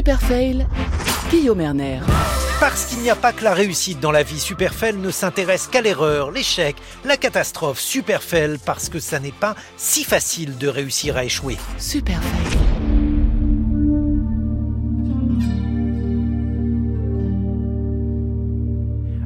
Super Fail, Guillaume Erner. Parce qu'il n'y a pas que la réussite dans la vie, Superfail ne s'intéresse qu'à l'erreur, l'échec, la catastrophe. Superfail parce que ça n'est pas si facile de réussir à échouer. Super Fail.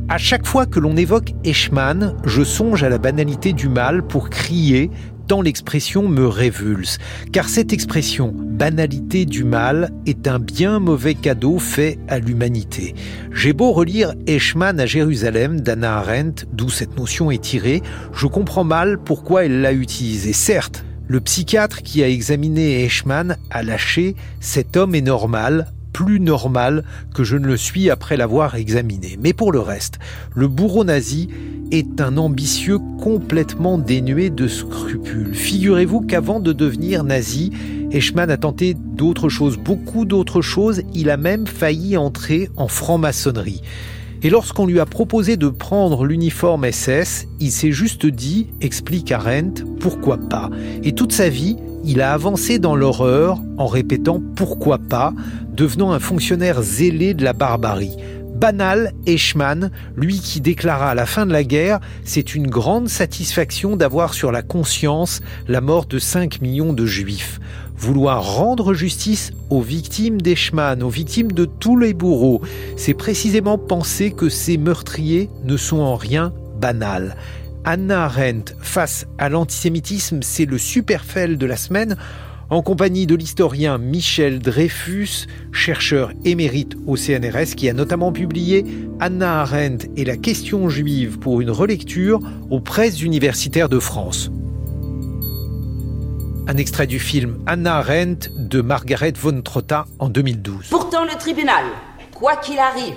À chaque fois que l'on évoque Eichmann, je songe à la banalité du mal pour crier tant l'expression me révulse, car cette expression banalité du mal est un bien mauvais cadeau fait à l'humanité. J'ai beau relire Eichmann à Jérusalem d'Anna Arendt, d'où cette notion est tirée, je comprends mal pourquoi elle l'a utilisée. Certes, le psychiatre qui a examiné Eichmann a lâché cet homme est normal, plus normal que je ne le suis après l'avoir examiné. Mais pour le reste, le bourreau nazi est un ambitieux complètement dénué de scrupules. Figurez-vous qu'avant de devenir nazi, Eichmann a tenté d'autres choses, beaucoup d'autres choses. Il a même failli entrer en franc-maçonnerie. Et lorsqu'on lui a proposé de prendre l'uniforme SS, il s'est juste dit, explique Arendt, pourquoi pas. Et toute sa vie, il a avancé dans l'horreur en répétant pourquoi pas, devenant un fonctionnaire zélé de la barbarie. Banal, Eichmann, lui qui déclara à la fin de la guerre, c'est une grande satisfaction d'avoir sur la conscience la mort de 5 millions de juifs. Vouloir rendre justice aux victimes d'Eichmann, aux victimes de tous les bourreaux, c'est précisément penser que ces meurtriers ne sont en rien banals. Anna Arendt face à l'antisémitisme, c'est le superfell de la semaine en compagnie de l'historien Michel Dreyfus, chercheur émérite au CNRS, qui a notamment publié Anna Arendt et la question juive pour une relecture aux presses universitaires de France. Un extrait du film Anna Arendt de Margaret von Trotta en 2012. Pourtant, le tribunal, quoi qu'il arrive,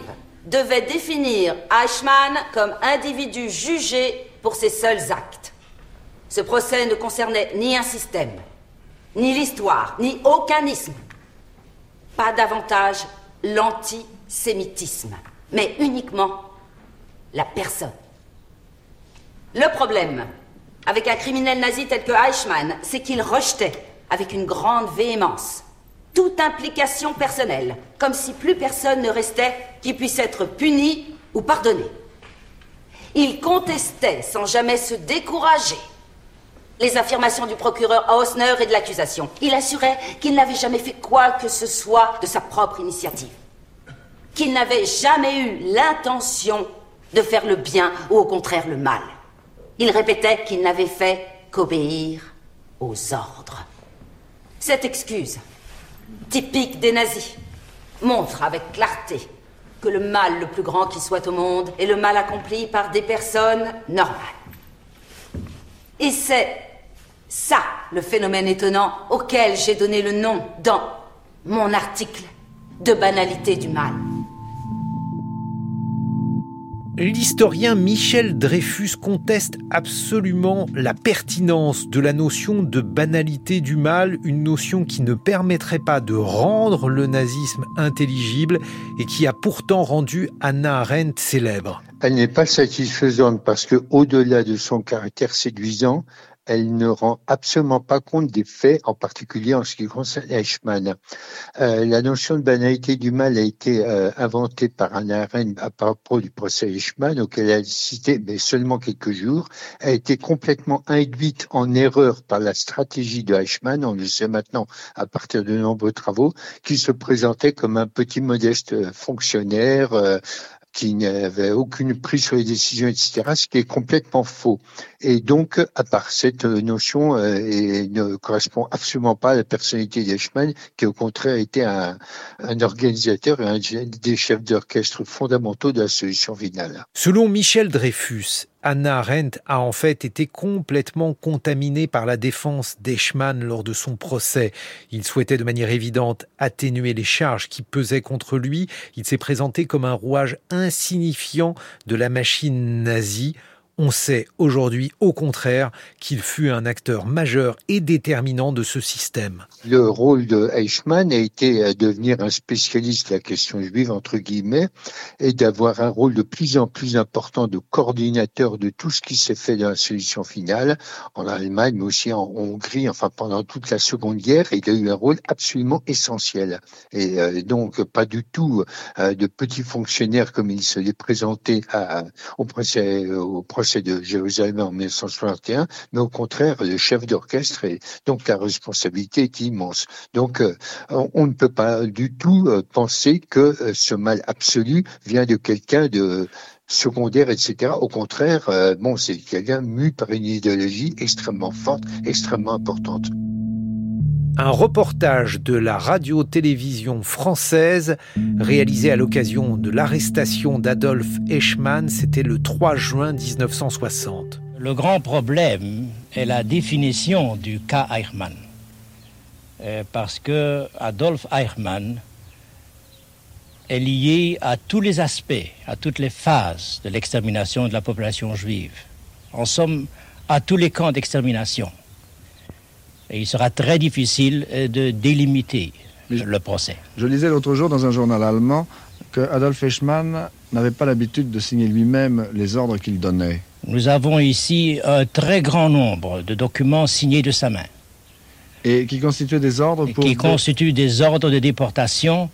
devait définir Eichmann comme individu jugé pour ses seuls actes. Ce procès ne concernait ni un système, ni l'histoire, ni aucun isme. Pas davantage l'antisémitisme, mais uniquement la personne. Le problème avec un criminel nazi tel que Eichmann, c'est qu'il rejetait avec une grande véhémence toute implication personnelle, comme si plus personne ne restait qui puisse être puni ou pardonné. Il contestait sans jamais se décourager les affirmations du procureur Hausner et de l'accusation. Il assurait qu'il n'avait jamais fait quoi que ce soit de sa propre initiative. Qu'il n'avait jamais eu l'intention de faire le bien ou au contraire le mal. Il répétait qu'il n'avait fait qu'obéir aux ordres. Cette excuse, typique des nazis, montre avec clarté que le mal le plus grand qui soit au monde est le mal accompli par des personnes normales. Et c'est ça, le phénomène étonnant auquel j'ai donné le nom dans mon article de banalité du mal. L'historien Michel Dreyfus conteste absolument la pertinence de la notion de banalité du mal, une notion qui ne permettrait pas de rendre le nazisme intelligible et qui a pourtant rendu Anna Arendt célèbre. Elle n'est pas satisfaisante parce que, au-delà de son caractère séduisant, elle ne rend absolument pas compte des faits, en particulier en ce qui concerne Eichmann. Euh, la notion de banalité du mal a été euh, inventée par Anna Arendt à propos du procès Eichmann, auquel elle a cité mais seulement quelques jours, a été complètement induite en erreur par la stratégie de Eichmann, on le sait maintenant à partir de nombreux travaux, qui se présentait comme un petit modeste fonctionnaire euh, qui n'avait aucune prise sur les décisions, etc., ce qui est complètement faux. Et donc, à part cette notion, euh, ne correspond absolument pas à la personnalité d'Eichmann, qui au contraire était un, un organisateur et un des chefs d'orchestre fondamentaux de la solution finale. Selon Michel Dreyfus, Anna Arendt a en fait été complètement contaminée par la défense d'Eichmann lors de son procès. Il souhaitait de manière évidente atténuer les charges qui pesaient contre lui. Il s'est présenté comme un rouage insignifiant de la machine nazie On sait aujourd'hui au contraire qu'il fut un acteur majeur et déterminant de ce système. Le rôle de Eichmann a été de devenir un spécialiste de la question juive, entre guillemets, et d'avoir un rôle de plus en plus important de coordinateur de tout ce qui s'est fait dans la solution finale, en Allemagne, mais aussi en Hongrie, enfin pendant toute la Seconde Guerre, il a eu un rôle absolument essentiel. Et euh, donc, pas du tout euh, de petit fonctionnaire comme il se l'est présenté à, au, procès, au procès de Jérusalem en 1961, mais au contraire, le chef d'orchestre et donc la responsabilité est immense. Donc, euh, on ne peut pas du tout penser que ce mal absolu vient de quelqu'un de secondaire, etc. Au contraire, bon, c'est quelqu'un mu par une idéologie extrêmement forte, extrêmement importante un reportage de la radio-télévision française réalisé à l'occasion de l'arrestation d'Adolf Eichmann, c'était le 3 juin 1960. Le grand problème est la définition du cas Eichmann. Euh, parce que Adolf Eichmann est lié à tous les aspects, à toutes les phases de l'extermination de la population juive. En somme, à tous les camps d'extermination. Et il sera très difficile euh, de délimiter le procès. Je lisais l'autre jour dans un journal allemand que Adolf Eichmann n'avait pas l'habitude de signer lui-même les ordres qu'il donnait. Nous avons ici un très grand nombre de documents signés de sa main. Et qui constituent des ordres pour... Qui constituent des ordres de déportation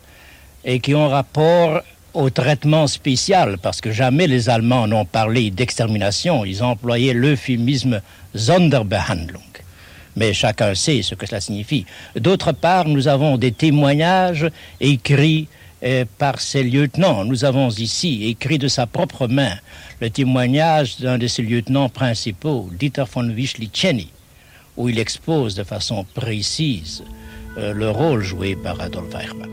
et qui ont rapport au traitement spécial, parce que jamais les Allemands n'ont parlé d'extermination, ils ont employé l'euphémisme Sonderbehandlung mais chacun sait ce que cela signifie. D'autre part, nous avons des témoignages écrits euh, par ses lieutenants. Nous avons ici écrit de sa propre main le témoignage d'un de ses lieutenants principaux, Dieter von Wischlicheny, où il expose de façon précise euh, le rôle joué par Adolf Eichmann.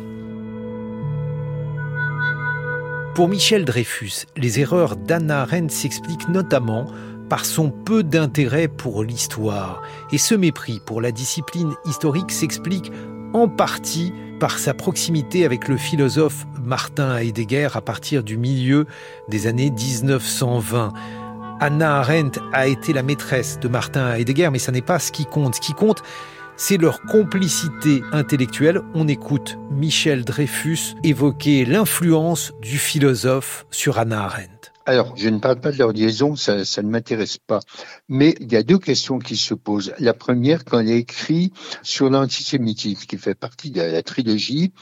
Pour Michel Dreyfus, les erreurs d'Anna Arendt s'expliquent notamment par son peu d'intérêt pour l'histoire. Et ce mépris pour la discipline historique s'explique en partie par sa proximité avec le philosophe Martin Heidegger à partir du milieu des années 1920. Anna Arendt a été la maîtresse de Martin Heidegger, mais ça n'est pas ce qui compte. Ce qui compte, c'est leur complicité intellectuelle. On écoute Michel Dreyfus évoquer l'influence du philosophe sur Anna Arendt. Alors, je ne parle pas de leur liaison, ça, ne m'intéresse pas. Mais il y a deux questions qui se posent. La première, quand elle écrit sur l'antisémitisme, qui fait partie de la trilogie,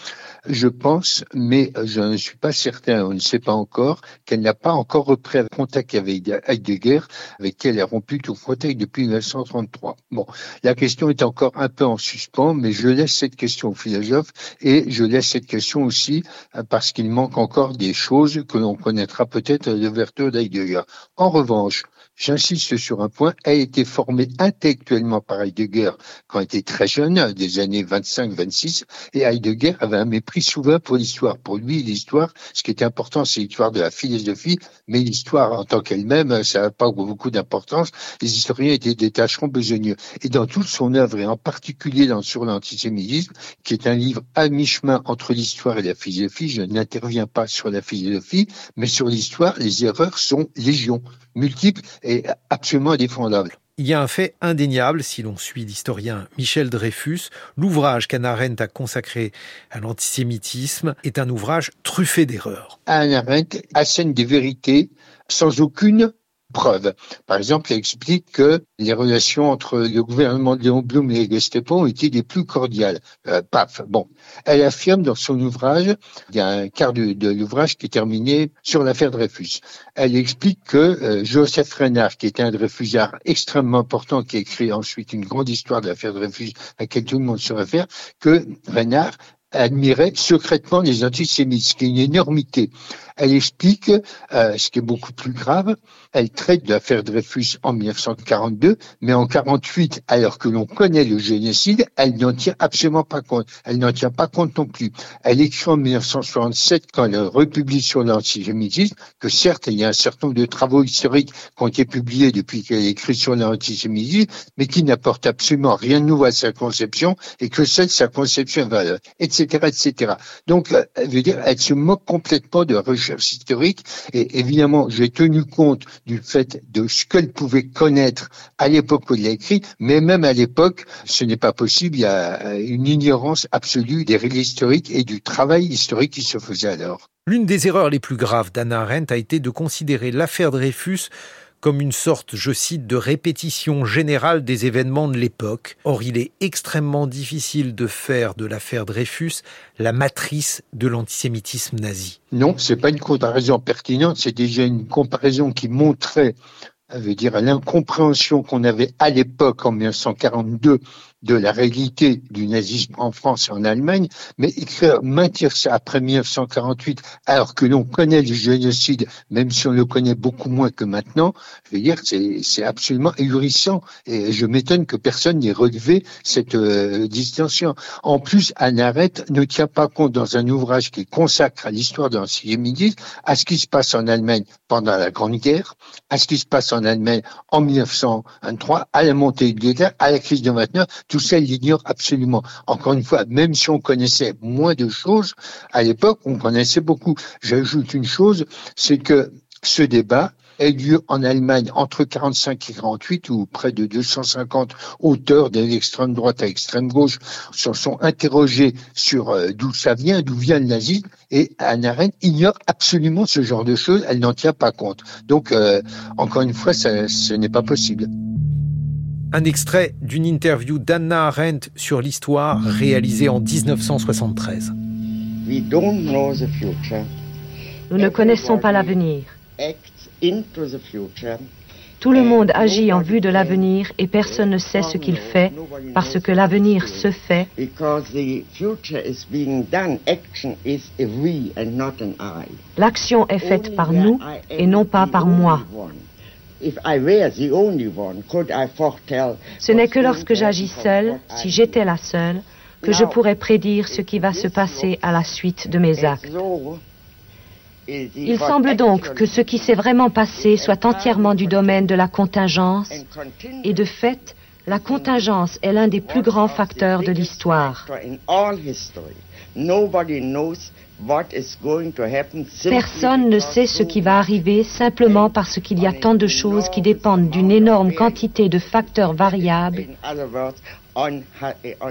je pense, mais je ne suis pas certain, on ne sait pas encore, qu'elle n'a pas encore repris contact avec Heidegger, avec qui elle a rompu tout contact depuis 1933. Bon, la question est encore un peu en suspens, mais je laisse cette question au philosophe et je laisse cette question aussi euh, parce qu'il manque encore des choses que l'on connaîtra peut-être d'Heidegger. En revanche, J'insiste sur un point, a été formé intellectuellement par Heidegger quand il était très jeune, des années 25-26, et Heidegger avait un mépris souvent pour l'histoire. Pour lui, l'histoire, ce qui était important, c'est l'histoire de la philosophie, mais l'histoire en tant qu'elle-même, ça n'a pas beaucoup d'importance. Les historiens étaient des tâcherons besogneux. Et dans toute son œuvre, et en particulier dans Sur l'antisémitisme, qui est un livre à mi-chemin entre l'histoire et la philosophie, je n'interviens pas sur la philosophie, mais sur l'histoire, les erreurs sont légion, multiples est absolument indéfendable. Il y a un fait indéniable, si l'on suit l'historien Michel Dreyfus, l'ouvrage qu'Anna Arendt a consacré à l'antisémitisme est un ouvrage truffé d'erreurs. Anna Arendt assène des vérités sans aucune preuve. Par exemple, elle explique que les relations entre le gouvernement de Léon Blum et les Gestapo ont été des plus cordiales. Euh, paf. Bon. Elle affirme dans son ouvrage, il y a un quart de, l'ouvrage qui est terminé sur l'affaire Dreyfus. Elle explique que euh, Joseph Renard, qui était un Dreyfusard extrêmement important, qui a écrit ensuite une grande histoire de l'affaire Dreyfus à laquelle tout le monde se réfère, que Renard admirait secrètement les antisémites, ce qui est une énormité. Elle explique, euh, ce qui est beaucoup plus grave, elle traite de l'affaire Dreyfus en 1942, mais en 48, alors que l'on connaît le génocide, elle n'en tient absolument pas compte. Elle n'en tient pas compte non plus. Elle écrit en 1967, quand elle republie sur l'antisémitisme, que certes, il y a un certain nombre de travaux historiques qui ont été publiés depuis qu'elle écrit sur l'antisémitisme, mais qui n'apportent absolument rien de nouveau à sa conception, et que seule sa conception etc etc., etc. Donc, euh, elle veut dire, elle se moque complètement de la recherche historique. Et évidemment, j'ai tenu compte du fait de ce qu'elle pouvait connaître à l'époque où elle a écrit, mais même à l'époque, ce n'est pas possible. Il y a une ignorance absolue des règles historiques et du travail historique qui se faisait alors. L'une des erreurs les plus graves d'Anna Arendt a été de considérer l'affaire Dreyfus comme une sorte, je cite, de répétition générale des événements de l'époque. Or, il est extrêmement difficile de faire de l'affaire Dreyfus la matrice de l'antisémitisme nazi. Non, c'est pas une comparaison pertinente, c'est déjà une comparaison qui montrait veut dire l'incompréhension qu'on avait à l'époque en 1942 de la réalité du nazisme en France et en Allemagne, mais écrire, maintenir ça après 1948, alors que l'on connaît le génocide, même si on le connaît beaucoup moins que maintenant, je veux dire, c'est absolument ahurissant. Et je m'étonne que personne n'ait relevé cette euh, distinction. En plus, Anne ne tient pas compte dans un ouvrage qui consacre à l'histoire de l'antisémitisme à ce qui se passe en Allemagne pendant la Grande Guerre, à ce qui se passe en Allemagne en 1923, à la montée de l'État, à la crise de 29, tout ça, il l'ignore absolument. Encore une fois, même si on connaissait moins de choses, à l'époque, on connaissait beaucoup. J'ajoute une chose, c'est que ce débat a eu lieu en Allemagne entre 45 et 48, où près de 250 auteurs de l'extrême droite à l'extrême gauche se sont interrogés sur euh, d'où ça vient, d'où vient le nazisme, et Anna Arendt ignore absolument ce genre de choses, elle n'en tient pas compte. Donc, euh, encore une fois, ça, ce n'est pas possible. Un extrait d'une interview d'Anna Arendt sur l'histoire réalisée en 1973. Nous ne connaissons pas l'avenir. Tout le monde agit en vue de l'avenir et personne ne sait ce qu'il fait parce que l'avenir se fait. L'action est faite par nous et non pas par moi. Ce n'est que lorsque j'agis seul, si j'étais la seule, que je pourrais prédire ce qui va se passer à la suite de mes actes. Il semble donc que ce qui s'est vraiment passé soit entièrement du domaine de la contingence, et de fait, la contingence est l'un des plus grands facteurs de l'histoire. Personne ne sait ce qui va arriver simplement parce qu'il y a tant de choses qui dépendent d'une énorme quantité de facteurs variables,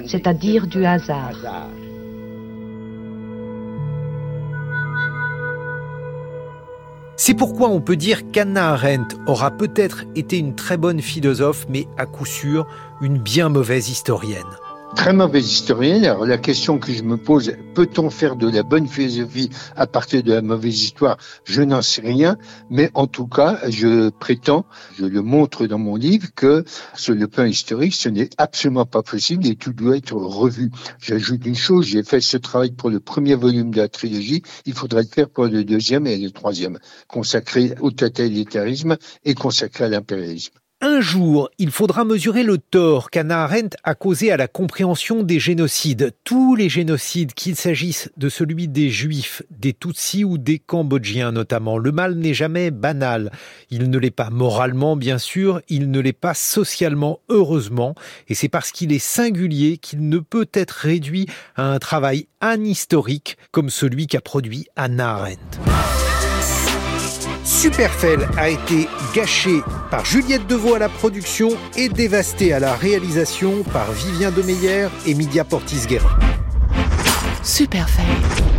c'est-à-dire du hasard. C'est pourquoi on peut dire qu'Anna Arendt aura peut-être été une très bonne philosophe, mais à coup sûr une bien mauvaise historienne très mauvaise historienne. Alors la question que je me pose, peut-on faire de la bonne philosophie à partir de la mauvaise histoire? Je n'en sais rien, mais en tout cas, je prétends, je le montre dans mon livre, que sur le plan historique, ce n'est absolument pas possible et tout doit être revu. J'ajoute une chose, j'ai fait ce travail pour le premier volume de la trilogie, il faudrait le faire pour le deuxième et le troisième, consacré au totalitarisme et consacré à l'impérialisme. Un jour, il faudra mesurer le tort qu'Anna Arendt a causé à la compréhension des génocides. Tous les génocides, qu'il s'agisse de celui des Juifs, des Tutsis ou des Cambodgiens notamment, le mal n'est jamais banal. Il ne l'est pas moralement, bien sûr, il ne l'est pas socialement, heureusement, et c'est parce qu'il est singulier qu'il ne peut être réduit à un travail anhistorique comme celui qu'a produit Anna Arendt. Superfell a été gâché par Juliette Deveau à la production et dévasté à la réalisation par Vivien Demeyer et Media Portis-Guérin. Superfell.